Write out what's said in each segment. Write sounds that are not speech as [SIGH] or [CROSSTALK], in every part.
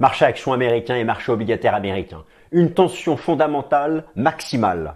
Marché action américain et marché obligataire américain. Une tension fondamentale maximale.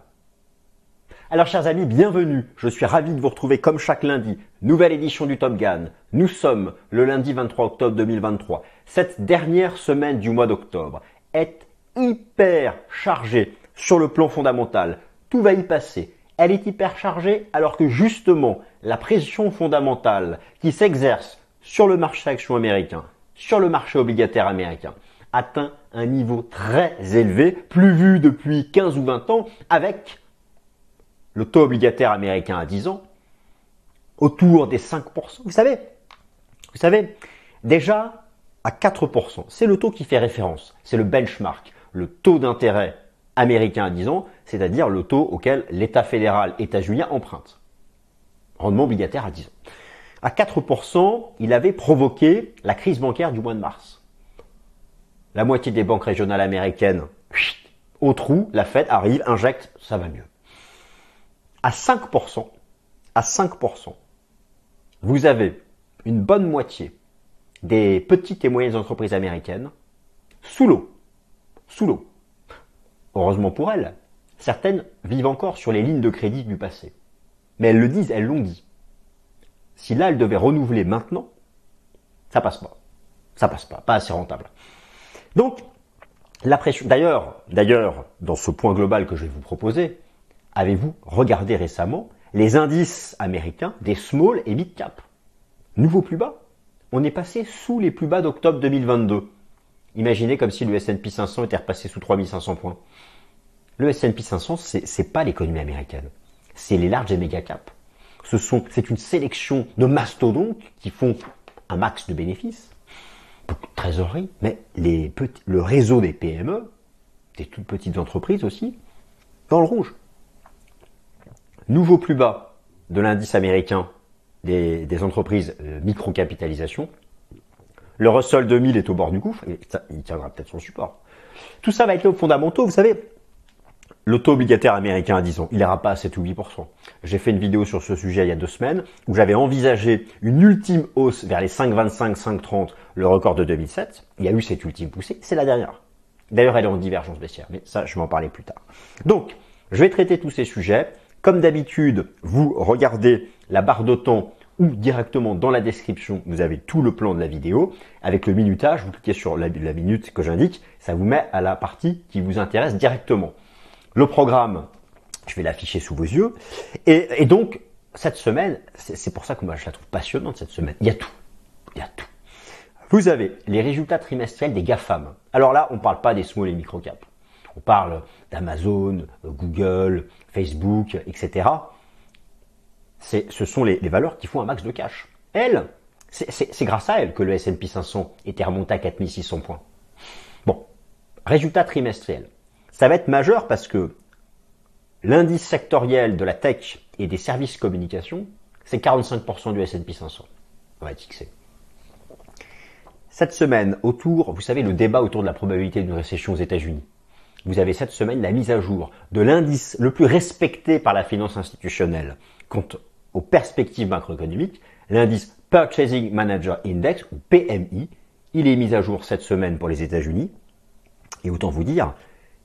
Alors chers amis, bienvenue. Je suis ravi de vous retrouver comme chaque lundi. Nouvelle édition du Top Gun. Nous sommes le lundi 23 octobre 2023. Cette dernière semaine du mois d'octobre est hyper chargée sur le plan fondamental. Tout va y passer. Elle est hyper chargée alors que justement la pression fondamentale qui s'exerce sur le marché action américain sur le marché obligataire américain atteint un niveau très élevé, plus vu depuis 15 ou 20 ans, avec le taux obligataire américain à 10 ans autour des 5%. Vous savez, vous savez, déjà à 4%, c'est le taux qui fait référence, c'est le benchmark, le taux d'intérêt américain à 10 ans, c'est-à-dire le taux auquel l'État fédéral états-unien emprunte. Rendement obligataire à 10 ans à 4%, il avait provoqué la crise bancaire du mois de mars. La moitié des banques régionales américaines, au trou, la Fed arrive, injecte, ça va mieux. À 5%, à 5%, vous avez une bonne moitié des petites et moyennes entreprises américaines sous l'eau. Sous l'eau. Heureusement pour elles, certaines vivent encore sur les lignes de crédit du passé. Mais elles le disent, elles l'ont dit. Si là, elle devait renouveler maintenant, ça passe pas. Ça passe pas, pas assez rentable. Donc, la pression. D'ailleurs, d'ailleurs, dans ce point global que je vais vous proposer, avez-vous regardé récemment les indices américains des small et mid cap? Nouveau plus bas. On est passé sous les plus bas d'octobre 2022. Imaginez comme si le S&P 500 était repassé sous 3500 points. Le S&P 500, c'est pas l'économie américaine. C'est les larges et méga caps c'est une sélection de mastodontes qui font un max de bénéfices, beaucoup de trésorerie, mais le réseau des PME, des toutes petites entreprises aussi, dans le rouge. Nouveau plus bas de l'indice américain des, entreprises euh, micro-capitalisation. Le Russell 2000 est au bord du gouffre, et il tiendra peut-être son support. Tout ça va être les fondamentaux. Vous savez, le taux obligataire américain à 10 ans, il n'ira pas à 7 ou 8%. J'ai fait une vidéo sur ce sujet il y a deux semaines où j'avais envisagé une ultime hausse vers les 5,25, 5,30, le record de 2007. Il y a eu cette ultime poussée, c'est la dernière. D'ailleurs, elle est en divergence baissière, mais ça, je vais en parler plus tard. Donc, je vais traiter tous ces sujets. Comme d'habitude, vous regardez la barre de temps ou directement dans la description, vous avez tout le plan de la vidéo. Avec le minutage, vous cliquez sur la minute que j'indique, ça vous met à la partie qui vous intéresse directement. Le programme, je vais l'afficher sous vos yeux. Et, donc, cette semaine, c'est pour ça que moi je la trouve passionnante cette semaine. Il y a tout. Il y a tout. Vous avez les résultats trimestriels des GAFAM. Alors là, on ne parle pas des small et micro caps. On parle d'Amazon, Google, Facebook, etc. Ce sont les, valeurs qui font un max de cash. Elles, c'est grâce à elles que le S&P 500 était remonté à 4600 points. Bon, résultats trimestriels. Ça va être majeur parce que l'indice sectoriel de la tech et des services communication, c'est 45% du S&P 500. On va être fixé. Cette semaine, autour, vous savez, le débat autour de la probabilité d'une récession aux États-Unis. Vous avez cette semaine la mise à jour de l'indice le plus respecté par la finance institutionnelle quant aux perspectives macroéconomiques, l'indice Purchasing Manager Index, ou PMI. Il est mis à jour cette semaine pour les États-Unis. Et autant vous dire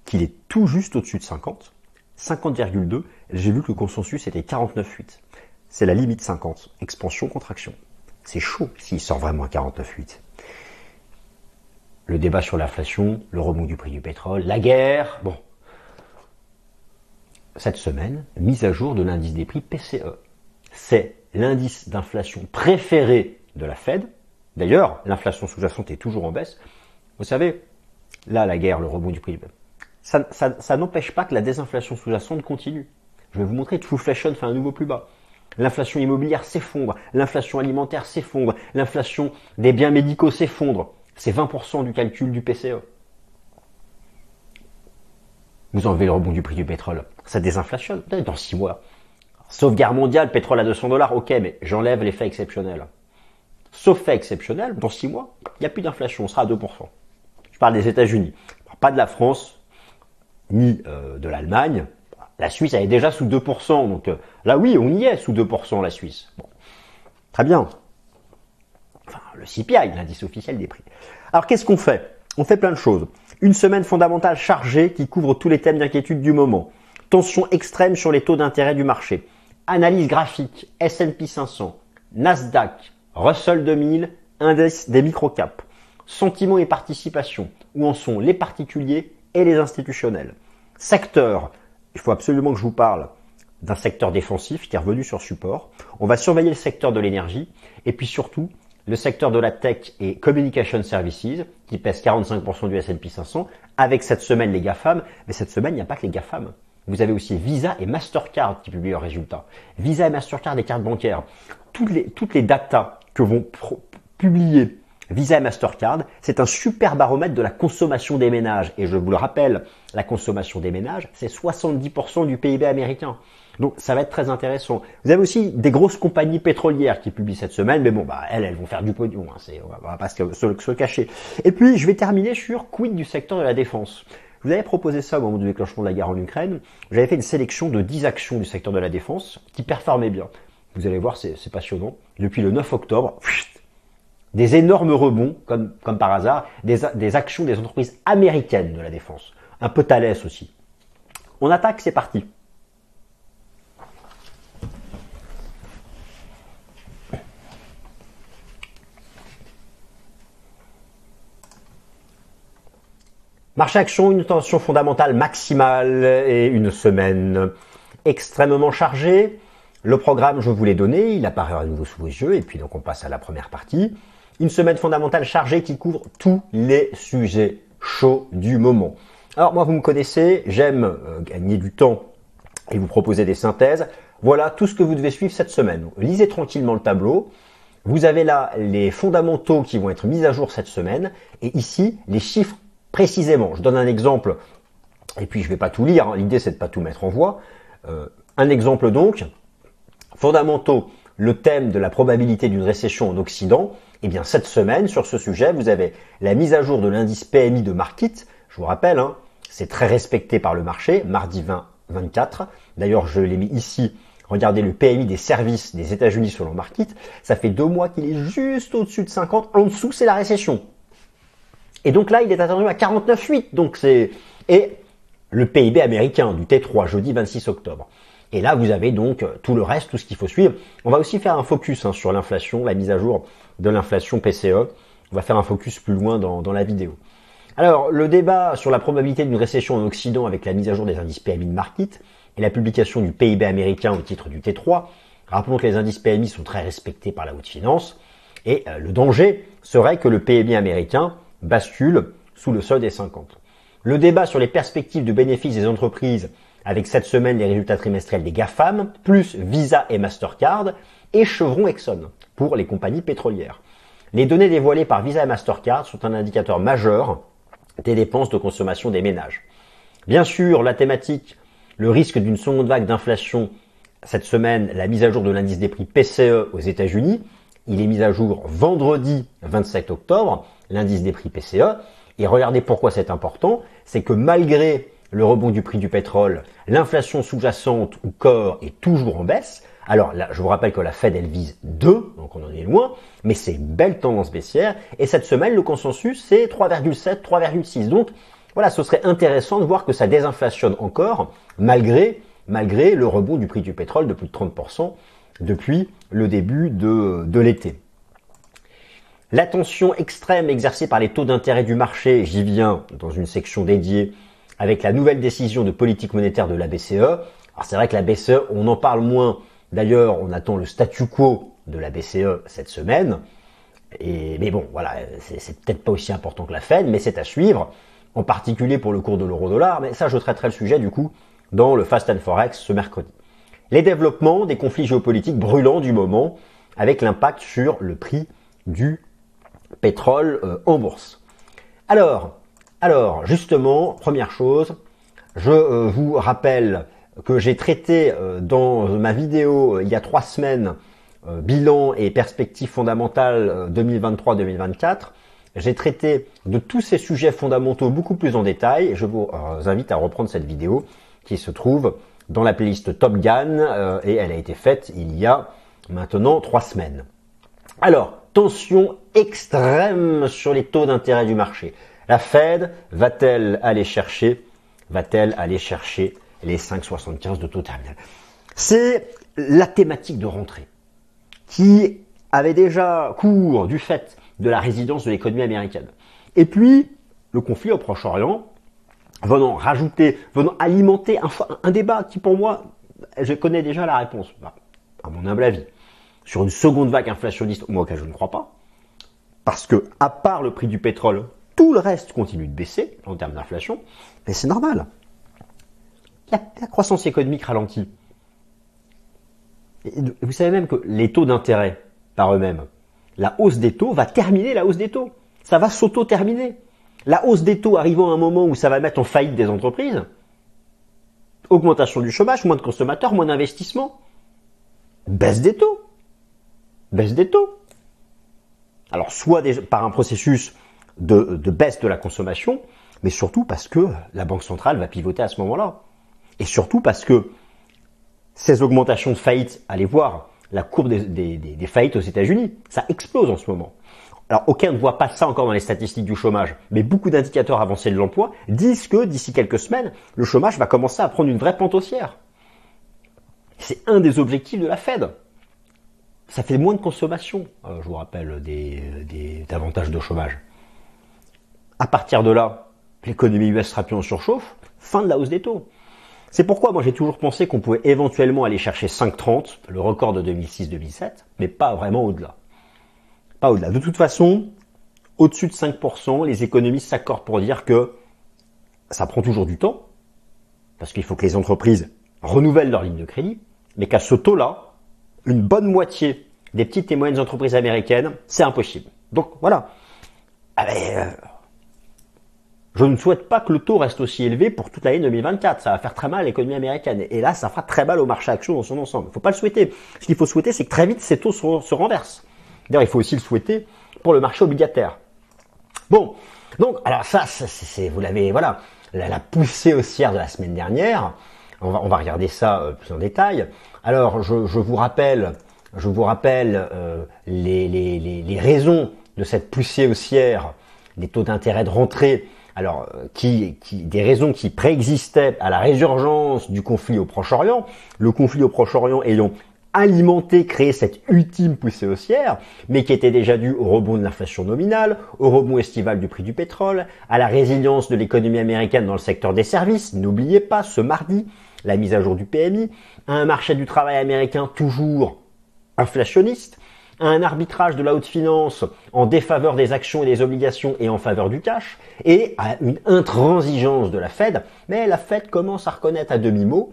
qu'il est tout juste au-dessus de 50, 50,2. J'ai vu que le consensus était 49,8. C'est la limite 50. Expansion, contraction. C'est chaud s'il sort vraiment à 49,8. Le débat sur l'inflation, le remous du prix du pétrole, la guerre, bon. Cette semaine, mise à jour de l'indice des prix PCE. C'est l'indice d'inflation préféré de la Fed. D'ailleurs, l'inflation sous-jacente est toujours en baisse. Vous savez, là, la guerre, le remous du prix ça, n'empêche pas que la désinflation sous-jacente continue. Je vais vous montrer, Trueflation fait un nouveau plus bas. L'inflation immobilière s'effondre, l'inflation alimentaire s'effondre, l'inflation des biens médicaux s'effondre. C'est 20% du calcul du PCE. Vous enlevez le rebond du prix du pétrole. Ça désinflationne dans 6 mois. Sauf guerre mondiale, pétrole à 200 dollars, ok, mais j'enlève l'effet exceptionnel. Sauf fait exceptionnel, dans 6 mois, il n'y a plus d'inflation, on sera à 2%. Je parle des États-Unis. Pas de la France, ni euh, de l'Allemagne. La Suisse elle est déjà sous 2%, donc euh, là oui, on y est sous 2% la Suisse. Bon. Très bien. Enfin, le CPI, l'indice officiel des prix. Alors qu'est-ce qu'on fait? On fait plein de choses. Une semaine fondamentale chargée qui couvre tous les thèmes d'inquiétude du moment. Tension extrême sur les taux d'intérêt du marché. Analyse graphique, S&P 500, Nasdaq, Russell 2000, indice des microcaps. Sentiments et participation. Où en sont les particuliers? Et les institutionnels. Secteur. Il faut absolument que je vous parle d'un secteur défensif qui est revenu sur support. On va surveiller le secteur de l'énergie et puis surtout le secteur de la tech et communication services qui pèse 45% du S&P 500 avec cette semaine les GAFAM. Mais cette semaine, il n'y a pas que les GAFAM. Vous avez aussi Visa et Mastercard qui publient leurs résultats. Visa et Mastercard des cartes bancaires. Toutes les, toutes les datas que vont publier Visa et Mastercard, c'est un super baromètre de la consommation des ménages. Et je vous le rappelle, la consommation des ménages, c'est 70% du PIB américain. Donc ça va être très intéressant. Vous avez aussi des grosses compagnies pétrolières qui publient cette semaine, mais bon, bah elles, elles vont faire du pognon, hein, c'est, on va pas se, se, cacher. Et puis je vais terminer sur quid du secteur de la défense. Je vous avais proposé ça au moment du déclenchement de la guerre en Ukraine. J'avais fait une sélection de 10 actions du secteur de la défense qui performaient bien. Vous allez voir, c'est, passionnant. Depuis le 9 octobre, des énormes rebonds, comme, par hasard, des, des actions des entreprises américaines de la défense. Un peu Thales aussi. On attaque, c'est parti. Marché action, une tension fondamentale maximale et une semaine extrêmement chargée. Le programme, je vous l'ai donné, il apparaît à nouveau sous vos yeux, et puis donc on passe à la première partie. Une semaine fondamentale chargée qui couvre tous les sujets chauds du moment. Alors moi, vous me connaissez, j'aime euh, gagner du temps et vous proposer des synthèses. Voilà tout ce que vous devez suivre cette semaine. Lisez tranquillement le tableau. Vous avez là les fondamentaux qui vont être mis à jour cette semaine, et ici les chiffres précisément. Je donne un exemple, et puis je vais pas tout lire, hein. l'idée c'est de pas tout mettre en voix. Euh, un exemple donc, fondamentaux, le thème de la probabilité d'une récession en Occident, eh bien cette semaine sur ce sujet, vous avez la mise à jour de l'indice PMI de Market, je vous rappelle, hein, c'est très respecté par le marché, mardi 20 24. D'ailleurs, je l'ai mis ici. Regardez le PMI des services des États-Unis selon Market. Ça fait deux mois qu'il est juste au-dessus de 50. En dessous, c'est la récession. Et donc là, il est attendu à 49,8. Donc c'est et le PIB américain du T3 jeudi 26 octobre. Et là, vous avez donc euh, tout le reste, tout ce qu'il faut suivre. On va aussi faire un focus hein, sur l'inflation, la mise à jour de l'inflation PCE. On va faire un focus plus loin dans, la vidéo. Alors, le débat sur la probabilité d'une récession en Occident avec la mise à jour des indices PMI de market et la publication du PIB américain au titre du T3. Rappelons que les indices PMI sont très respectés par la haute finance. Et euh, le danger serait que le PMI américain bascule sous le seuil des 50. Le débat sur les perspectives de bénéfices des entreprises avec cette semaine les résultats trimestriels des GAFAM, plus Visa et Mastercard, et Chevron Exxon pour les compagnies pétrolières. Les données dévoilées par Visa et Mastercard sont un indicateur majeur des dépenses de consommation des ménages. Bien sûr, la thématique, le risque d'une seconde vague d'inflation, cette semaine, la mise à jour de l'indice des prix PCE aux États-Unis, il est mis à jour vendredi 27 octobre, l'indice des prix PCE. Et regardez pourquoi c'est important, c'est que malgré le rebond du prix du pétrole, l'inflation sous-jacente ou corps est toujours en baisse. Alors là, je vous rappelle que la Fed, elle vise 2, donc on en est loin, mais c'est une belle tendance baissière. Et cette semaine, le consensus, c'est 3,7, 3,6. Donc voilà, ce serait intéressant de voir que ça désinflationne encore, malgré, malgré le rebond du prix du pétrole de plus de 30% depuis le début de, de l'été. L'attention extrême exercée par les taux d'intérêt du marché, j'y viens dans une section dédiée avec la nouvelle décision de politique monétaire de la BCE. Alors c'est vrai que la BCE, on en parle moins. D'ailleurs, on attend le statu quo de la BCE cette semaine. Et, mais bon, voilà, c'est peut-être pas aussi important que la Fed, mais c'est à suivre, en particulier pour le cours de l'euro-dollar. Mais ça, je traiterai le sujet du coup dans le Fast and Forex ce mercredi. Les développements des conflits géopolitiques brûlants du moment, avec l'impact sur le prix du pétrole euh, en bourse. Alors, alors justement, première chose, je euh, vous rappelle que j'ai traité euh, dans ma vidéo il y a trois semaines bilan et perspectives fondamentales 2023-2024. J'ai traité de tous ces sujets fondamentaux beaucoup plus en détail. Je vous invite à reprendre cette vidéo qui se trouve dans la playlist Top Gun et elle a été faite il y a maintenant trois semaines. Alors, tension extrême sur les taux d'intérêt du marché. La Fed va-t-elle aller chercher, va-t-elle aller chercher les 5,75 de terminal C'est la thématique de rentrée qui avait déjà cours du fait de la résidence de l'économie américaine. Et puis, le conflit au Proche-Orient, venant rajouter, venant alimenter un, débat qui pour moi, je connais déjà la réponse, à mon humble avis, sur une seconde vague inflationniste, moi auquel je ne crois pas, parce que à part le prix du pétrole, tout le reste continue de baisser en termes d'inflation, mais c'est normal. La, croissance économique ralentit. Vous savez même que les taux d'intérêt par eux-mêmes, la hausse des taux va terminer la hausse des taux. Ça va s'auto-terminer. La hausse des taux arrivant à un moment où ça va mettre en faillite des entreprises, augmentation du chômage, moins de consommateurs, moins d'investissements, baisse des taux. Baisse des taux. Alors soit par un processus de, baisse de la consommation, mais surtout parce que la Banque centrale va pivoter à ce moment-là. Et surtout parce que ces augmentations de faillites, allez voir la courbe des faillites aux États-Unis, ça explose en ce moment. Alors aucun ne voit pas ça encore dans les statistiques du chômage, mais beaucoup d'indicateurs avancés de l'emploi disent que d'ici quelques semaines, le chômage va commencer à prendre une vraie pente haussière. C'est un des objectifs de la Fed. Ça fait moins de consommation, euh, je vous rappelle, des, des avantages de chômage. À partir de là, l'économie US sera plus en surchauffe, fin de la hausse des taux. C'est pourquoi moi j'ai toujours pensé qu'on pouvait éventuellement aller chercher 5,30, le record de 2006-2007, mais pas vraiment au-delà. Pas au-delà. De toute façon, au-dessus de 5%, les économistes s'accordent pour dire que ça prend toujours du temps, parce qu'il faut que les entreprises renouvellent leur ligne de crédit, mais qu'à ce taux-là, une bonne moitié des petites et moyennes entreprises américaines, c'est impossible. Donc voilà. Allez, euh, je ne souhaite pas que le taux reste aussi élevé pour toute l'année 2024. Ça va faire très mal à l'économie américaine. Et là, ça fera très mal au marché action dans son ensemble. Il ne faut pas le souhaiter. Ce qu'il faut souhaiter, c'est que très vite, ces taux se renversent. D'ailleurs, il faut aussi le souhaiter pour le marché obligataire. Bon, donc, alors ça, c'est, vous l'avez, voilà, la, poussée haussière de la semaine dernière. On va, regarder ça euh, plus en détail. Alors, je, vous rappelle, je vous rappelle euh, les, les, raisons de cette poussée haussière, des taux d'intérêt de rentrée. Alors, euh, qui, des raisons qui préexistaient à la résurgence du conflit au Proche-Orient, le conflit au Proche-Orient ayant alimenter, créer cette ultime poussée haussière, mais qui était déjà due au rebond de l'inflation nominale, au rebond estival du prix du pétrole, à la résilience de l'économie américaine dans le secteur des services, n'oubliez pas ce mardi, la mise à jour du PMI, un marché du travail américain toujours inflationniste, un arbitrage de la haute finance en défaveur des actions et des obligations et en faveur du cash, et à une intransigeance de la Fed, mais la Fed commence à reconnaître à demi-mot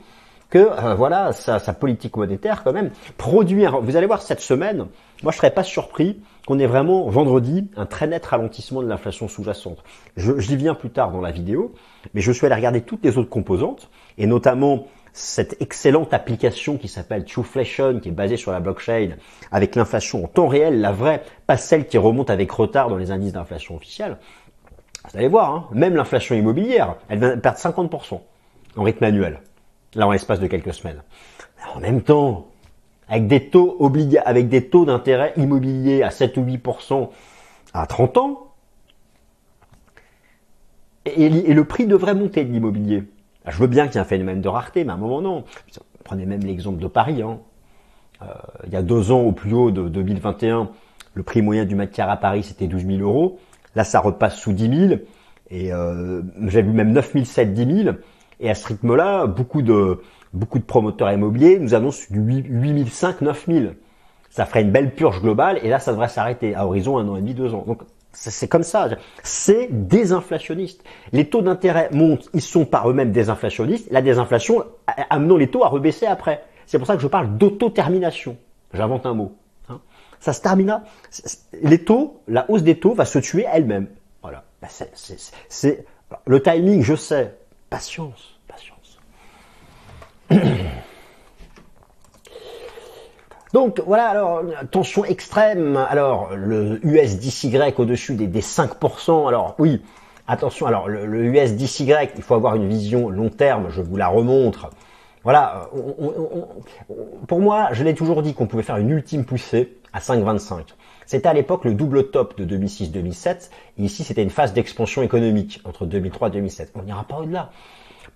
que euh, voilà sa, politique monétaire quand même produit. vous allez voir cette semaine, moi je serais pas surpris qu'on ait vraiment vendredi un très net ralentissement de l'inflation sous-jacente. Je, je y viens plus tard dans la vidéo, mais je suis allé regarder toutes les autres composantes et notamment cette excellente application qui s'appelle Trueflation, qui est basée sur la blockchain, avec l'inflation en temps réel, la vraie, pas celle qui remonte avec retard dans les indices d'inflation officiels. Vous allez voir, hein, même l'inflation immobilière, elle va perdre 50% en rythme annuel là en l'espace de quelques semaines. En même temps, avec des taux obligats, avec des taux d'intérêt immobilier à 7 ou 8% à 30 ans, et, le prix devrait monter de l'immobilier. Je veux bien qu'il y ait un phénomène de rareté, mais à un moment non. Prenez même l'exemple de Paris. Hein. Euh, il y a deux ans, au plus haut de 2021, le prix moyen du mètre à Paris, c'était 12 000 euros. Là, ça repasse sous 10 000. Et euh, j'ai vu même 9 700, 10 000. Et à ce rythme-là, beaucoup de, beaucoup de promoteurs immobiliers nous annoncent du 8005, 9000. Ça ferait une belle purge globale et là, ça devrait s'arrêter à horizon un an et demi, deux ans. C'est comme ça. C'est désinflationniste. Les taux d'intérêt montent, ils sont par eux-mêmes désinflationnistes. La désinflation amenant les taux à rebaisser après. C'est pour ça que je parle d'auto-termination. J'invente un mot. Hein. Ça se termina. Les taux, la hausse des taux va se tuer elle-même. Voilà. Ben, c'est le timing, je sais. Patience, patience. [CLEARS THROAT] Donc voilà, alors tension extrême. Alors le USDCY au-dessus des, des 5%. Alors oui, attention. Alors le, le USDCY, il faut avoir une vision long terme. Je vous la remontre. Voilà. pour moi, je l'ai toujours dit qu'on pouvait faire une ultime poussée à 5,25. C'était à l'époque le double top de 2006-2007. Ici, c'était une phase d'expansion économique entre 2003 et 2007. On n'ira pas au-delà.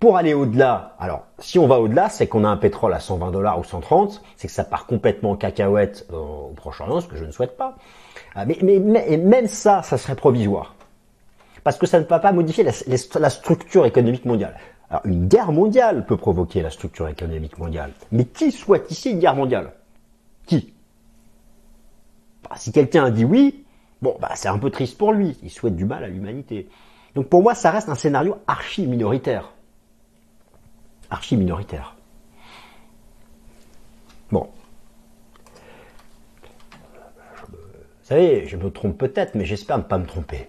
Pour aller au-delà, alors si on va au-delà, c'est qu'on a un pétrole à 120 dollars ou 130, c'est que ça part complètement en cacahuète au Proche-Orient, ce que je ne souhaite pas. Ah, mais, mais, même ça, ça serait provisoire. Parce que ça ne va pas modifier la, structure économique mondiale. Alors, une guerre mondiale peut provoquer la structure économique mondiale. Mais qui souhaite ici une guerre mondiale? Qui? Bah, Si quelqu'un dit oui, bon, bah, c'est un peu triste pour lui. Il souhaite du mal à l'humanité. Donc pour moi, ça reste un scénario archi minoritaire archi minoritaire. Bon. vous savez, je me trompe peut-être, mais j'espère ne pas me tromper.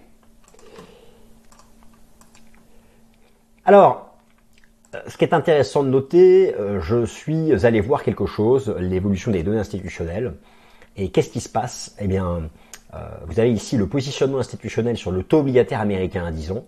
Alors, euh, ce qui est intéressant de noter, euh, je suis allé voir quelque chose, l'évolution des données institutionnelles. Et qu'est-ce qui se passe? Eh bien, euh, vous avez ici le positionnement institutionnel sur le taux obligataire américain à 10 ans.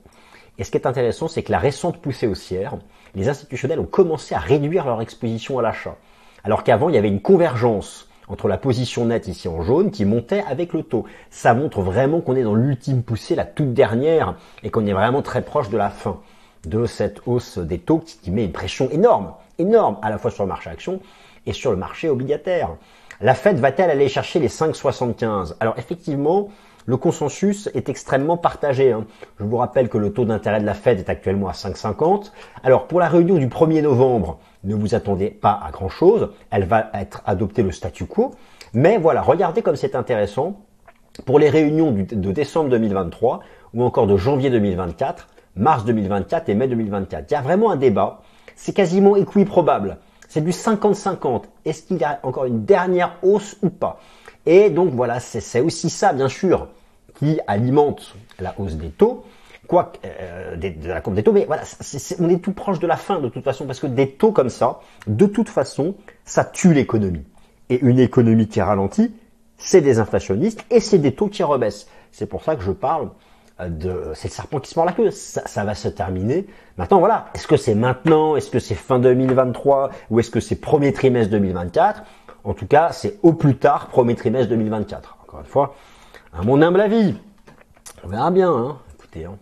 Et ce qui est intéressant, c'est que la récente poussée haussière, les institutionnels ont commencé à réduire leur exposition à l'achat. Alors qu'avant, il y avait une convergence entre la position nette ici en jaune qui montait avec le taux. Ça montre vraiment qu'on est dans l'ultime poussée, la toute dernière, et qu'on est vraiment très proche de la fin de cette hausse des taux qui met une pression énorme, énorme, à la fois sur le marché action et sur le marché obligataire. La Fed va-t-elle aller chercher les 5,75 Alors effectivement, le consensus est extrêmement partagé. Hein. Je vous rappelle que le taux d'intérêt de la Fed est actuellement à 5,50. Alors pour la réunion du 1er novembre, ne vous attendez pas à grand-chose. Elle va être adoptée le statu quo. Mais voilà, regardez comme c'est intéressant. Pour les réunions de décembre 2023 ou encore de janvier 2024, mars 2024 et mai 2024, il y a vraiment un débat. C'est quasiment équiprobable. C'est du 50-50. Est-ce qu'il y a encore une dernière hausse ou pas? Et donc voilà, c'est aussi ça, bien sûr, qui alimente la hausse des taux, quoi euh, de la courbe des taux. Mais voilà, on est tout proche de la fin de toute façon, parce que des taux comme ça, de toute façon, ça tue l'économie. Et une économie qui ralentit, c'est des inflationnistes et c'est des taux qui rebaissent. C'est pour ça que je parle euh, de c'est le serpent qui se mord la queue. Ça, ça va se terminer. Maintenant, voilà. Est-ce que c'est maintenant? Est-ce que c'est fin 2023 Ou est-ce que c'est premier trimestre 2024 en tout cas, c'est au plus tard, premier trimestre 2024. Encore une fois, à mon humble avis. On verra bien, hein. Écoutez, hein.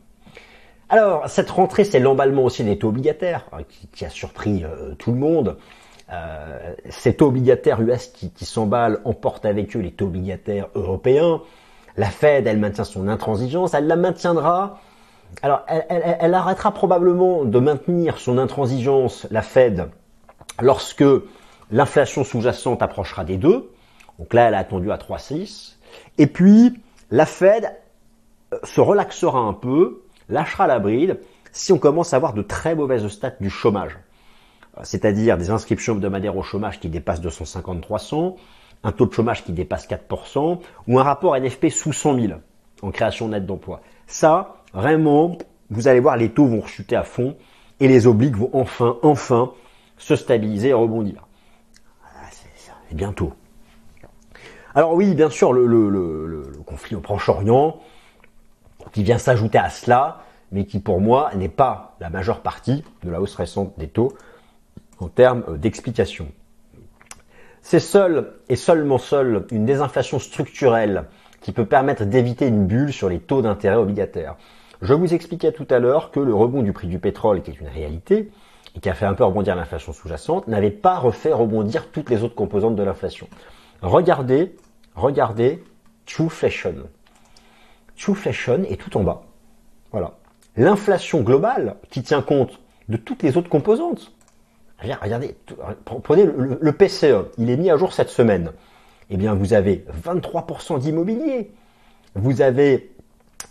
Alors, cette rentrée, c'est l'emballement aussi des taux obligataires, hein, qui, a surpris euh, tout le monde. Euh, ces taux obligataires US qui, qui s'emballent emportent avec eux les taux obligataires européens. La Fed, elle maintient son intransigeance, elle la maintiendra. Alors, elle, elle arrêtera probablement de maintenir son intransigeance, la Fed, lorsque L'inflation sous-jacente approchera des deux. Donc là, elle a attendu à 3,6. Et puis, la Fed euh, se relaxera un peu, lâchera la bride si on commence à avoir de très mauvaises stats du chômage. Euh, c'est-à-dire des inscriptions hebdomadaires au chômage qui dépassent 250-300, un taux de chômage qui dépasse 4%, ou un rapport NFP sous 100 000 en création nette d'emploi. Ça, vraiment, vous allez voir, les taux vont chuter à fond et les obliques vont enfin, enfin se stabiliser et rebondir bientôt. Alors oui, bien sûr, le, conflit au Proche-Orient, qui vient s'ajouter à cela, mais qui pour moi n'est pas la majeure partie de la hausse récente des taux en termes euh, d'explication. C'est seul et seulement seul une désinflation structurelle qui peut permettre d'éviter une bulle sur les taux d'intérêt obligataires. Je vous expliquais tout à l'heure que le rebond du prix du pétrole, qui est une réalité, et qui a fait un peu rebondir l'inflation sous-jacente, n'avait pas refait rebondir toutes les autres composantes de l'inflation. Regardez, regardez Trueflation. Trueflation est tout en bas. Voilà. L'inflation globale, qui tient compte de toutes les autres composantes. Regardez, prenez le, PCE, il est mis à jour cette semaine. Eh bien, vous avez 23% d'immobilier. Vous avez,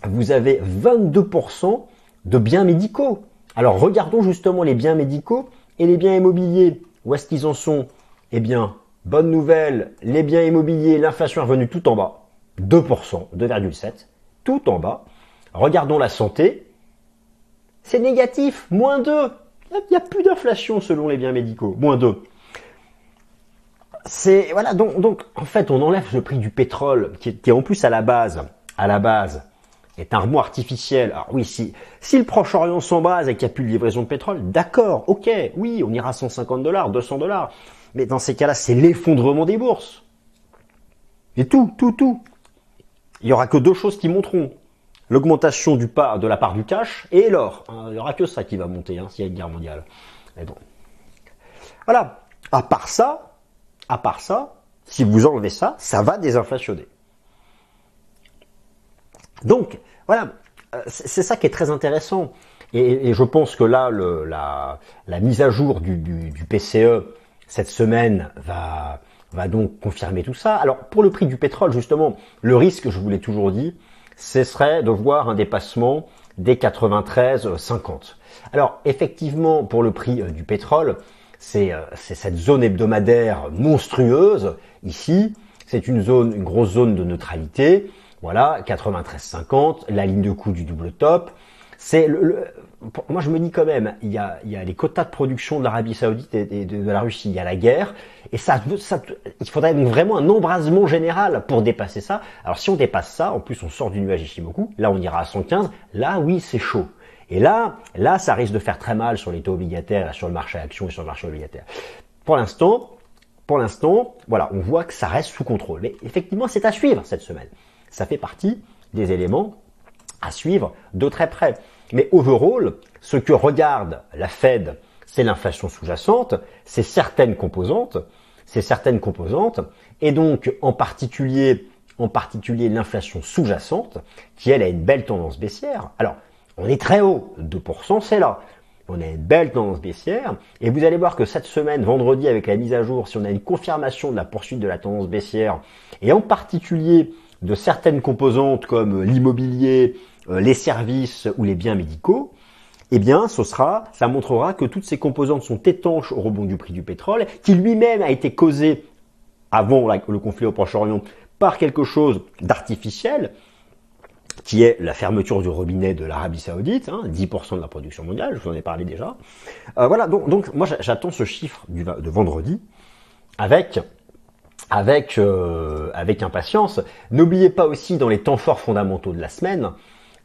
vous avez 22% de biens médicaux. Alors regardons justement les biens médicaux et les biens immobiliers. Où est-ce qu'ils en sont? Eh bien, bonne nouvelle, les biens immobiliers, l'inflation est revenue tout en bas. 2%, 2,7%, tout en bas. Regardons la santé. C'est négatif, moins 2. Il n'y a, plus d'inflation selon les biens médicaux, moins 2. C'est voilà donc donc en fait on enlève le prix du pétrole qui est en plus à la base à la base est un remous artificiel. Alors oui, si, si le Proche-Orient s'embrase et qu'il n'y a plus de livraison de pétrole, d'accord, ok, oui, on ira à 150 dollars, 200 dollars. Mais dans ces cas-là, c'est l'effondrement des bourses. Et tout, tout, tout. il y aura que deux choses qui monteront. L'augmentation de la part du cash et l'or. Hein, il y aura que ça qui va monter hein, s'il y a une guerre mondiale. Mais bon. Voilà. À part ça, à part ça, si vous enlevez ça, ça va désinflationner. Donc, voilà, euh, c'est ça qui est très intéressant. Et, je pense que là, la, mise à jour du, PCE cette semaine va, va donc confirmer tout ça. Alors, pour le prix du pétrole, justement, le risque, je vous l'ai toujours dit, ce serait de voir un dépassement des 93,50. Alors, effectivement, pour le prix euh, du pétrole, c'est cette zone hebdomadaire monstrueuse ici. C'est une zone, une grosse zone de neutralité. Voilà, 93,50, la ligne de coût du double top. C'est le, moi je me dis quand même, il y a, il y a les quotas de production de l'Arabie Saoudite et de, la Russie, il y a la guerre, et ça, ça, il faudrait donc vraiment un embrasement général pour dépasser ça. Alors si on dépasse ça, en plus on sort du nuage Ishimoku, là on ira à 115, là oui c'est chaud. Et là, là ça risque de faire très mal sur les taux obligataires, sur le marché action et sur le marché obligataire. Pour l'instant, pour l'instant, voilà, on voit que ça reste sous contrôle. Mais effectivement, c'est à suivre cette semaine ça fait partie des éléments à suivre de très près. Mais overall, ce que regarde la Fed, c'est l'inflation sous-jacente, c'est certaines composantes, c'est certaines composantes, et donc en particulier, en particulier l'inflation sous-jacente, qui elle a une belle tendance baissière. Alors, on est très haut, 2% c'est là. On a une belle tendance baissière, et vous allez voir que cette semaine, vendredi, avec la mise à jour, si on a une confirmation de la poursuite de la tendance baissière, et en particulier de certaines composantes comme l'immobilier, euh, les services ou les biens médicaux, eh bien, ce sera, ça montrera que toutes ces composantes sont étanches au rebond du prix du pétrole, qui lui-même a été causé avant le conflit au Proche-Orient par quelque chose d'artificiel, qui est la fermeture du robinet de l'Arabie Saoudite, 10% hein, de la production mondiale, je vous en ai parlé déjà. Euh, voilà, donc, moi j'attends ce chiffre de vendredi avec avec, euh, avec impatience. N'oubliez pas aussi dans les temps forts fondamentaux de la semaine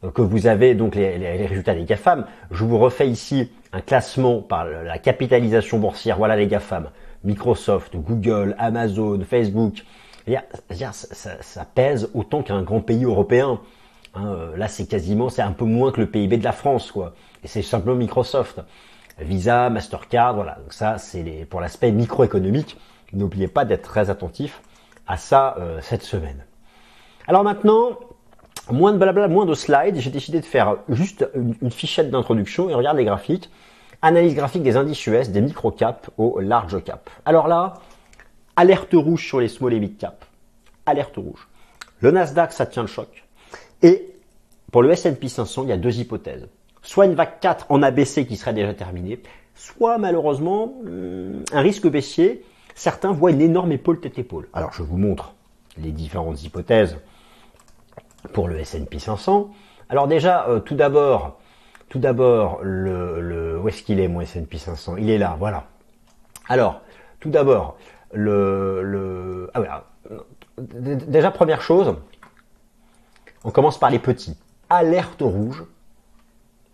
euh, que vous avez donc les, les, résultats des GAFAM. Je vous refais ici un classement par la capitalisation boursière. Voilà les GAFAM. Microsoft, Google, Amazon, Facebook. Ça, ça, ça pèse autant qu'un grand pays européen. Hein, euh, là, c'est quasiment, c'est un peu moins que le PIB de la France, quoi. Et c'est simplement Microsoft. Visa, Mastercard, voilà. Donc ça, c'est pour l'aspect microéconomique. N'oubliez pas d'être très attentif à ça euh, cette semaine. Alors maintenant, moins de blabla, moins de slides. J'ai décidé de faire juste une, fichette d'introduction et regarde les graphiques. Analyse graphique des indices US, des micro caps au large cap. Alors là, alerte rouge sur les small et mid cap. Alerte rouge. Le Nasdaq, ça tient le choc. Et pour le S&P 500, il y a deux hypothèses. Soit une vague 4 en ABC qui serait déjà terminée, soit malheureusement hmm, un risque baissier Certains voient une énorme épaule tête épaule. Alors je vous montre les différentes hypothèses pour le S&P 500. Alors déjà, euh, tout d'abord, tout d'abord, le, où est-ce qu'il est mon S&P 500 Il est là, voilà. Alors, tout d'abord, le, le ah voilà. Déjà première chose, on commence par les petits. Alerte rouge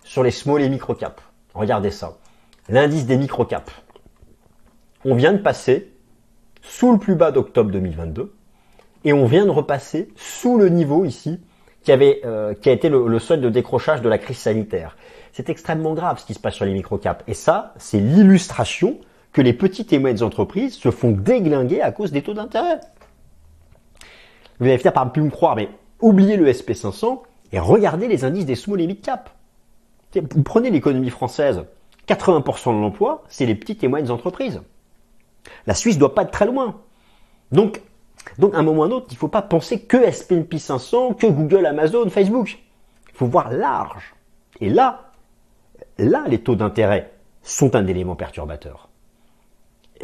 sur les small et micro caps. Regardez ça. L'indice des micro caps. On vient de passer sous le plus bas d'octobre 2022 et on vient de repasser sous le niveau ici qui avait euh, qui a été le, seuil de décrochage de la crise sanitaire. C'est extrêmement grave ce qui se passe sur les microcaps et ça, c'est l'illustration que les petites et moyennes entreprises se font déglinguer à cause des taux d'intérêt. Vous allez finir par ne plus me croire, mais oubliez le SP500 et regardez les indices des small et mid cap. Vous prenez l'économie française, 80% de l'emploi, c'est les petites et moyennes entreprises. La Suisse doit pas être très loin. Donc, à un moment ou à un autre, il ne faut pas penser que S&P 500, que Google, Amazon, Facebook. Il faut voir large. Et là, là, les taux d'intérêt sont un élément perturbateur.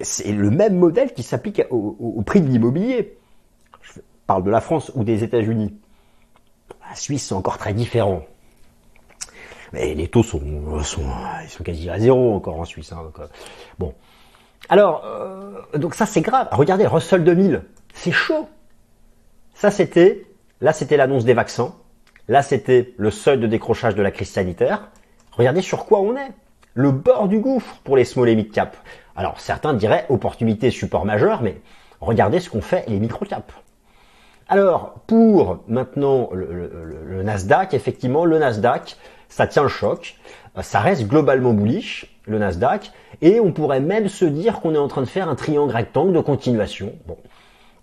C'est le même modèle qui s'applique au, prix de l'immobilier. Je parle de la France ou des États-Unis. La Suisse, c'est encore très différent. Mais les taux sont quasi à zéro encore en Suisse. Hein, euh, bon, alors, euh, donc ça c'est grave. Regardez, Russell 2000, c'est chaud. Ça c'était, là c'était l'annonce des vaccins. Là c'était le seuil de décrochage de la crise sanitaire. Regardez sur quoi on est. Le bord du gouffre pour les small et mid cap. Alors certains diraient opportunité support majeur, mais regardez ce qu'ont fait les micro cap. Alors, pour maintenant le, Nasdaq, effectivement, le Nasdaq, ça tient le choc. Euh, ça reste globalement bullish, le Nasdaq, et on pourrait même se dire qu'on est en train de faire un triangle rectangle de continuation. Bon.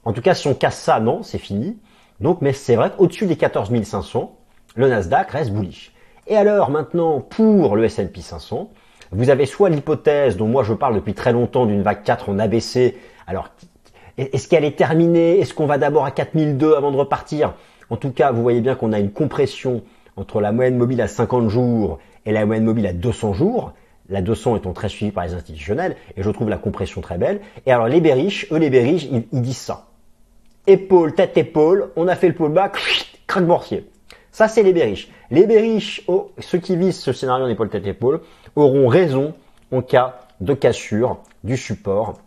En tout cas, si on casse ça, non, c'est fini. Donc, mais c'est vrai qu'au-dessus des 14 500, le Nasdaq reste bullish. Et alors, maintenant, pour le S&P 500, vous avez soit l'hypothèse dont moi je parle depuis très longtemps d'une vague 4 en ABC. Alors, est-ce qu'elle est terminée? Est-ce qu'on va d'abord à 4002 avant de repartir? En tout cas, vous voyez bien qu'on a une compression entre la moyenne mobile à 50 jours et la moyenne mobile à 200 jours. La 200 étant très suivie par les institutionnels, et je trouve la compression très belle. Et alors les berriches, eux les berriches, ils, disent ça. Épaule, tête, épaule, on a fait le pullback, [SNIFFS] craque boursier. Ça, c'est les berriches. Les berriches, oh, ceux qui visent ce scénario en épaule, tête, épaule, auront raison en cas de cassure du support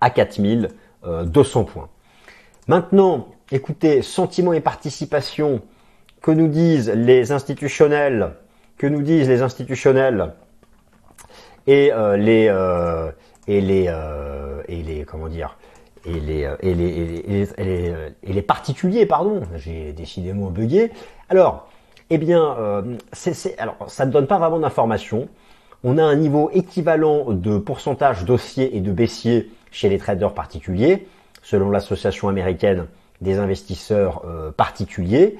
à 4200 euh, points. Maintenant, écoutez, sentiments et participation que nous disent les institutionnels, que nous disent les institutionnels et euh, les euh, et les et les comment dire et les et les, et les, et les, particuliers pardon j'ai décidément bugué alors eh bien c'est alors ça ne donne pas vraiment d'informations on a un niveau équivalent de pourcentage d'haussiers et de baissiers chez les traders particuliers, selon l'association américaine des investisseurs euh, particuliers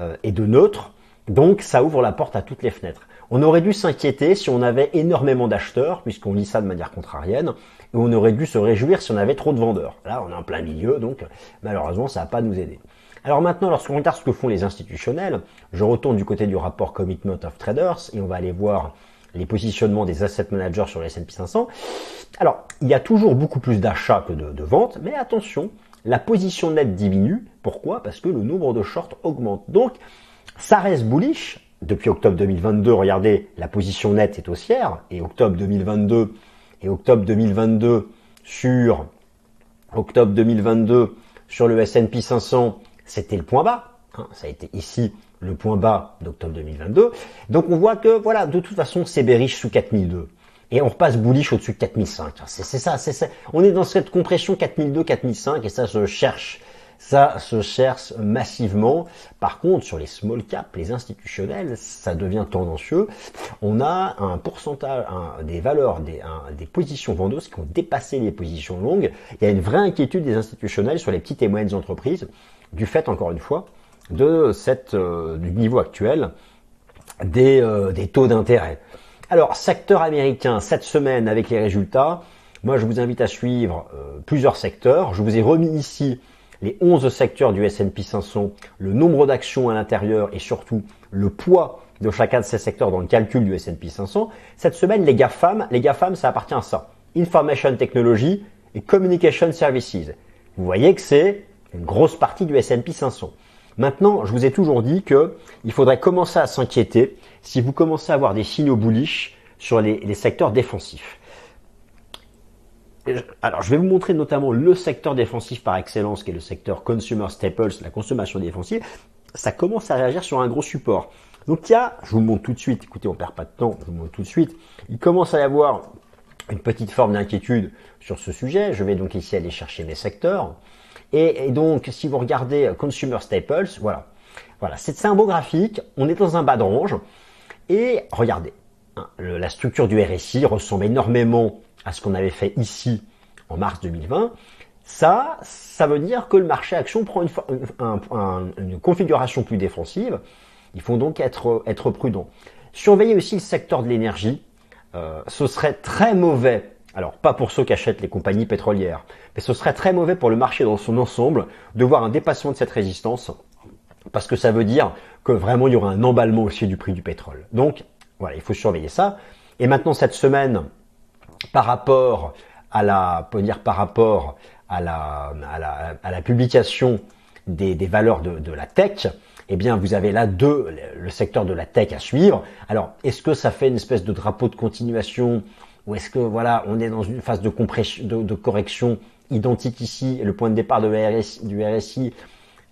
euh, et de neutres. Donc ça ouvre la porte à toutes les fenêtres. On aurait dû s'inquiéter si on avait énormément d'acheteurs, puisqu'on lit ça de manière contrarienne, et on aurait dû se réjouir si on avait trop de vendeurs. Là, on est en plein milieu, donc malheureusement, ça va pas nous aider. Alors maintenant, lorsqu'on regarde ce que font les institutionnels, je retourne du côté du rapport Commitment of Traders, et on va aller voir les positionnements des asset managers sur les S&P 500. Alors, il y a toujours beaucoup plus d'achats que de, ventes, mais attention, la position nette diminue. Pourquoi? Parce que le nombre de shorts augmente. Donc, ça reste bullish. Depuis octobre 2022, regardez, la position nette est haussière. Et octobre 2022 et octobre 2022 sur octobre 2022 sur le S&P 500, c'était le point bas. Hein, ça a été ici le point bas d'octobre 2022. Donc on voit que voilà, de toute façon, c'est bearish sous 4002. Et on repasse bullish au-dessus de 4005. C'est ça, c'est ça. On est dans cette compression 4002, 4005 et ça se cherche. Ça se cherche massivement. Par contre, sur les small caps, les institutionnels, ça devient tendancieux. On a un pourcentage, des valeurs, des, des positions vendeuses qui ont dépassé les positions longues. Il y a une vraie inquiétude des institutionnels sur les petites et moyennes entreprises, du fait, encore une fois, de cette, euh, du niveau actuel des, euh, des taux d'intérêt. Alors, secteur américain, cette semaine avec les résultats, moi je vous invite à suivre euh, plusieurs secteurs. Je vous ai remis ici les 11 secteurs du S&P 500, le nombre d'actions à l'intérieur et surtout le poids de chacun de ces secteurs dans le calcul du S&P 500. Cette semaine, les GAFAM, les GAFAM, ça appartient à ça. Information Technology et Communication Services. Vous voyez que c'est une grosse partie du S&P 500. Maintenant, je vous ai toujours dit que il faudrait commencer à s'inquiéter si vous commencez à avoir des signaux bullish sur les, secteurs défensifs. Alors, je vais vous montrer notamment le secteur défensif par excellence, qui est le secteur consumer staples, la consommation défensive. Ça commence à réagir sur un gros support. Donc, il y a, je vous montre tout de suite, écoutez, on perd pas de temps, je vous montre tout de suite, il commence à y avoir une petite forme d'inquiétude sur ce sujet. Je vais donc ici aller chercher mes secteurs. Et, donc, si vous regardez Consumer Staples, voilà. Voilà, c'est un beau graphique. On est dans un bas de range. Et regardez, la structure du RSI ressemble énormément à ce qu'on avait fait ici en mars 2020. Ça, ça veut dire que le marché action prend une, configuration plus défensive. Il faut donc être, être prudent. Surveillez aussi le secteur de l'énergie. Euh, ce serait très mauvais alors, pas pour ceux qui achètent les compagnies pétrolières, mais ce serait très mauvais pour le marché dans son ensemble de voir un dépassement de cette résistance, parce que ça veut dire que vraiment il y aura un emballement aussi du prix du pétrole. Donc, voilà, il faut surveiller ça. Et maintenant, cette semaine, par rapport à la, publication des, valeurs de, la tech, eh bien, vous avez là deux, le secteur de la tech à suivre. Alors, est-ce que ça fait une espèce de drapeau de continuation ou est-ce que voilà, on est dans une phase de, compression, de, correction identique ici, le point de départ de RSI, du RSI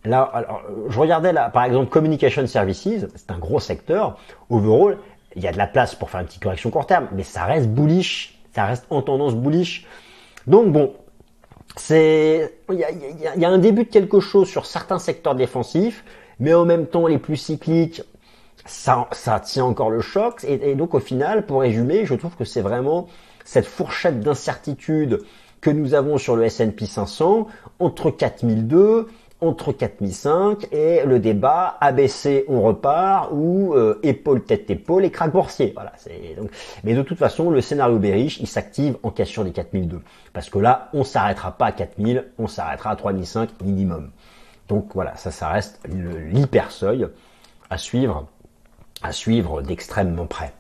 je regardais par exemple, Communication Services, c'est un gros secteur. Overall, il y a de la place pour faire une petite correction court terme, mais ça reste bullish, ça reste en tendance bullish. Donc bon, c'est, il y a, un début de quelque chose sur certains secteurs défensifs, mais en même temps les plus cycliques, ça, ça tient encore le choc. Et, donc au final, pour résumer, je trouve que c'est vraiment cette fourchette d'incertitude que nous avons sur le S&P 500 entre 4002 entre 4005 et le débat ABC on repart ou euh, épaule tête épaule et craque boursier. Voilà, c'est donc mais de toute façon le scénario bearish, il s'active en cassure des 4002 parce que là, on s'arrêtera pas à 4000, on s'arrêtera à 3005 minimum. Donc voilà, ça ça reste l'hyper seuil à suivre à suivre d'extrêmement près.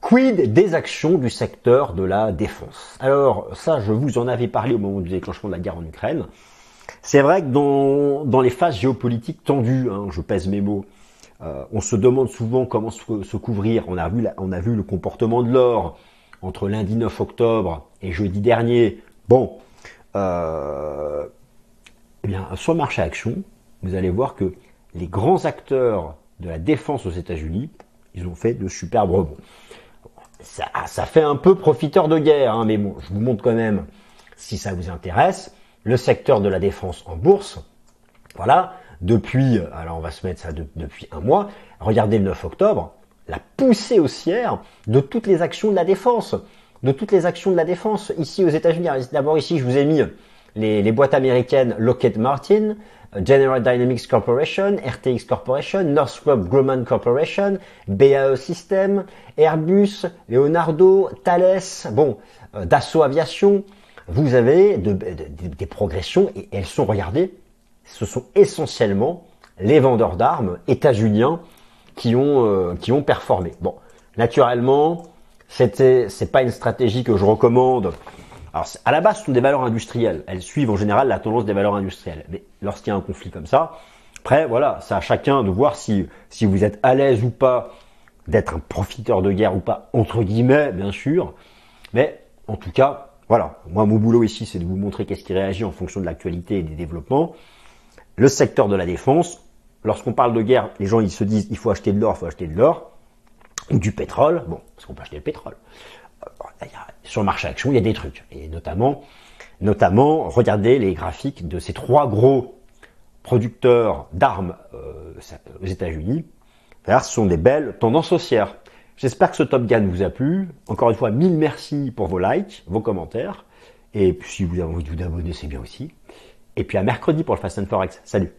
Quid des actions du secteur de la défense? Alors ça, je vous en avais parlé au moment du déclenchement de la guerre en Ukraine. C'est vrai que dans, dans, les phases géopolitiques tendues, hein, je pèse mes mots, euh, on se demande souvent comment se, couvrir. On a, vu on a vu le comportement de l'or entre lundi 9 octobre et jeudi dernier. Bon, euh, eh bien, sur le marché action, vous allez voir que les grands acteurs de la défense aux États-Unis, ils ont fait de superbes rebonds. Ça, ça fait un peu profiteur de guerre, hein, mais bon, je vous montre quand même, si ça vous intéresse, le secteur de la défense en bourse. Voilà, depuis, alors on va se mettre ça depuis un mois, regardez le 9 octobre, la poussée haussière de toutes les actions de la défense, de toutes les actions de la défense ici aux États-Unis. D'abord ici, je vous ai mis les, les boîtes américaines Lockheed Martin, General Dynamics Corporation, RTX Corporation, Northrop Grumman Corporation, BAE System, Airbus, Leonardo, Thales, bon, euh, Dassault Aviation, vous avez des progressions et elles sont, regardez, ce sont essentiellement les vendeurs d'armes états-uniens qui ont euh, qui ont performé. Bon, naturellement, c'était c'est pas une stratégie que je recommande. Alors à la base, ce sont des valeurs industrielles. Elles suivent en général la tendance des valeurs industrielles. Mais lorsqu'il y a un conflit comme ça, après voilà, c'est à chacun de voir si si vous êtes à l'aise ou pas d'être un profiteur de guerre ou pas entre guillemets, bien sûr. Mais en tout cas, voilà, moi mon boulot ici c'est de vous montrer qu'est-ce qui réagit en fonction de l'actualité et des développements. Le secteur de la défense, lorsqu'on parle de guerre, les gens ils se disent il faut acheter de l'or, il faut acheter de l'or, du pétrole, bon, parce qu'on peut acheter le pétrole. Euh, sur le marché action, il y a des trucs, et notamment, notamment, regardez les graphiques de ces trois gros producteurs d'armes euh, aux États-Unis. Ce sont des belles tendances haussières. J'espère que ce Top Gun vous a plu. Encore une fois, mille merci pour vos likes, vos commentaires. Et puis si vous avez envie de vous abonner, c'est bien aussi. Et puis à mercredi pour le Fast and Forex. Salut